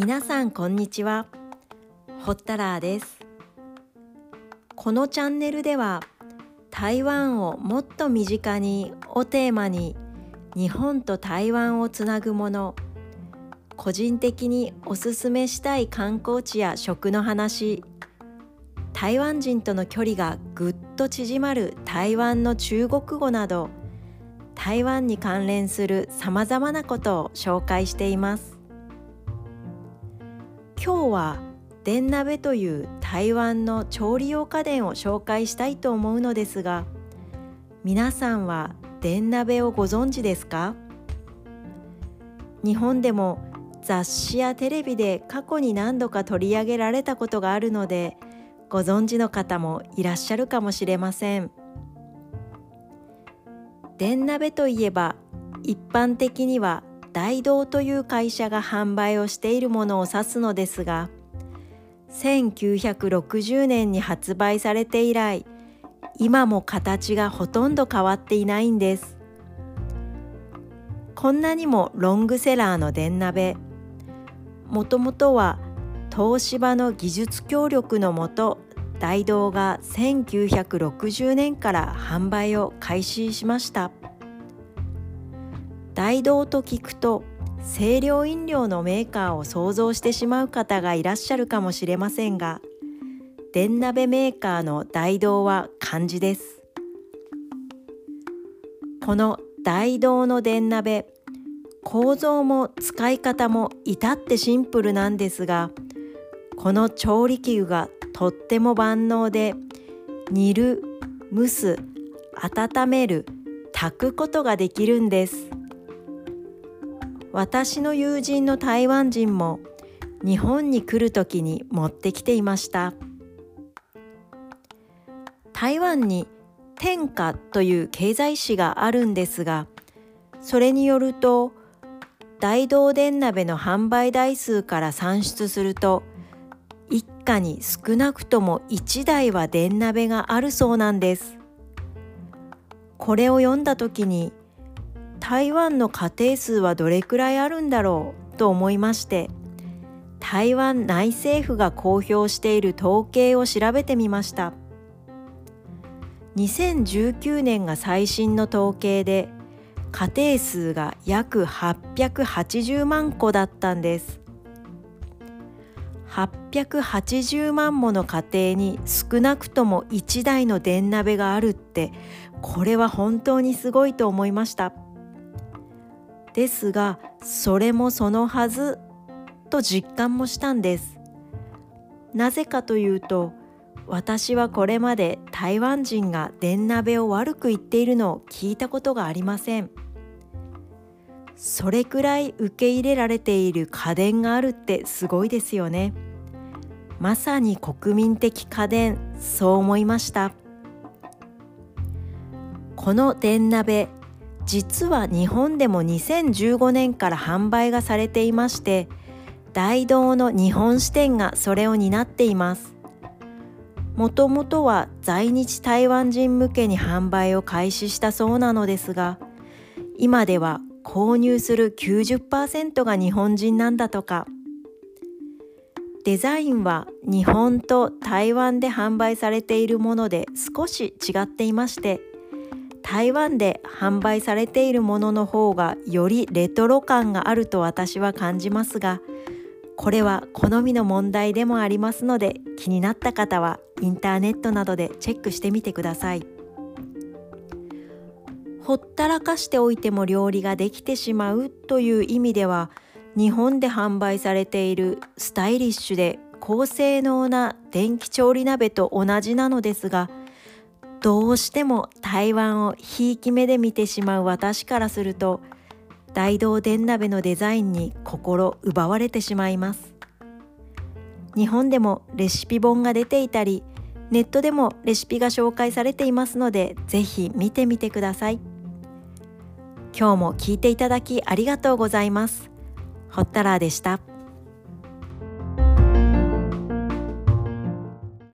皆さんこんにちは。ホッタラーです。このチャンネルでは台湾をもっと身近にをテーマに日本と台湾をつなぐもの個人的におすすめしたい観光地や食の話台湾人との距離がぐっと縮まる台湾の中国語など台湾に関連するさまざまなことを紹介しています。今日は電鍋という台湾の調理用家電を紹介したいと思うのですが皆さんは電鍋をご存知ですか？日本でも雑誌やテレビで過去に何度か取り上げられたことがあるのでご存知の方もいらっしゃるかもしれません。電鍋といえば一般的には大道という会社が販売をしているものを指すのですが1960年に発売されて以来今も形がほとんど変わっていないんです。こんなにもロングセラーの電鍋もともとは東芝の技術協力のもと大道が1960年から販売を開始しました。大道と聞くと清涼飲料のメーカーを想像してしまう方がいらっしゃるかもしれませんが電鍋メーカーの大道は漢字です。この大道の電鍋構造も使い方も至ってシンプルなんですがこの調理器具がとっても万能で煮る蒸す温める炊くことができるんです。私の友人の台湾人も日本に来る時に持ってきていました。台湾に天下という経済誌があるんですがそれによると大道電鍋の販売台数から算出すると一家に少なくとも1台は電鍋があるそうなんです。これを読んだ時に台湾の家庭数はどれくらいあるんだろうと思いまして台湾内政府が公表している統計を調べてみました。2019年が最新の統計で家庭数が約880万戸だったんです。880万もの家庭に少なくとも1台の電鍋があるってこれは本当にすごいと思いました。ですがそれもそのはずと実感もしたんです。なぜかというと私はこれまで台湾人が電鍋を悪く言っているのを聞いたことがありません。それくらい受け入れられている家電があるってすごいですよね。まさに国民的家電そう思いました。この電鍋実は日本でも2015年から販売がされていまして大道の日本支店がそれを担っています。もともとは在日台湾人向けに販売を開始したそうなのですが今では購入する90%が日本人なんだとか。デザインは日本と台湾で販売されているもので少し違っていまして台湾で販売されているものの方がよりレトロ感があると私は感じますがこれは好みの問題でもありますので気になった方はインターネットなどでチェックしてみてください。ほったらかしておいても料理ができてしまうという意味では日本で販売されているスタイリッシュで高性能な電気調理鍋と同じなのですがどうしても台湾をひいき目で見てしまう私からすると大道電鍋のデザインに心奪われてしまいます。日本でもレシピ本が出ていたりネットでもレシピが紹介されていますのでぜひ見てみてください。今日も聞いていただきありがとうございます。ホッタラーでした。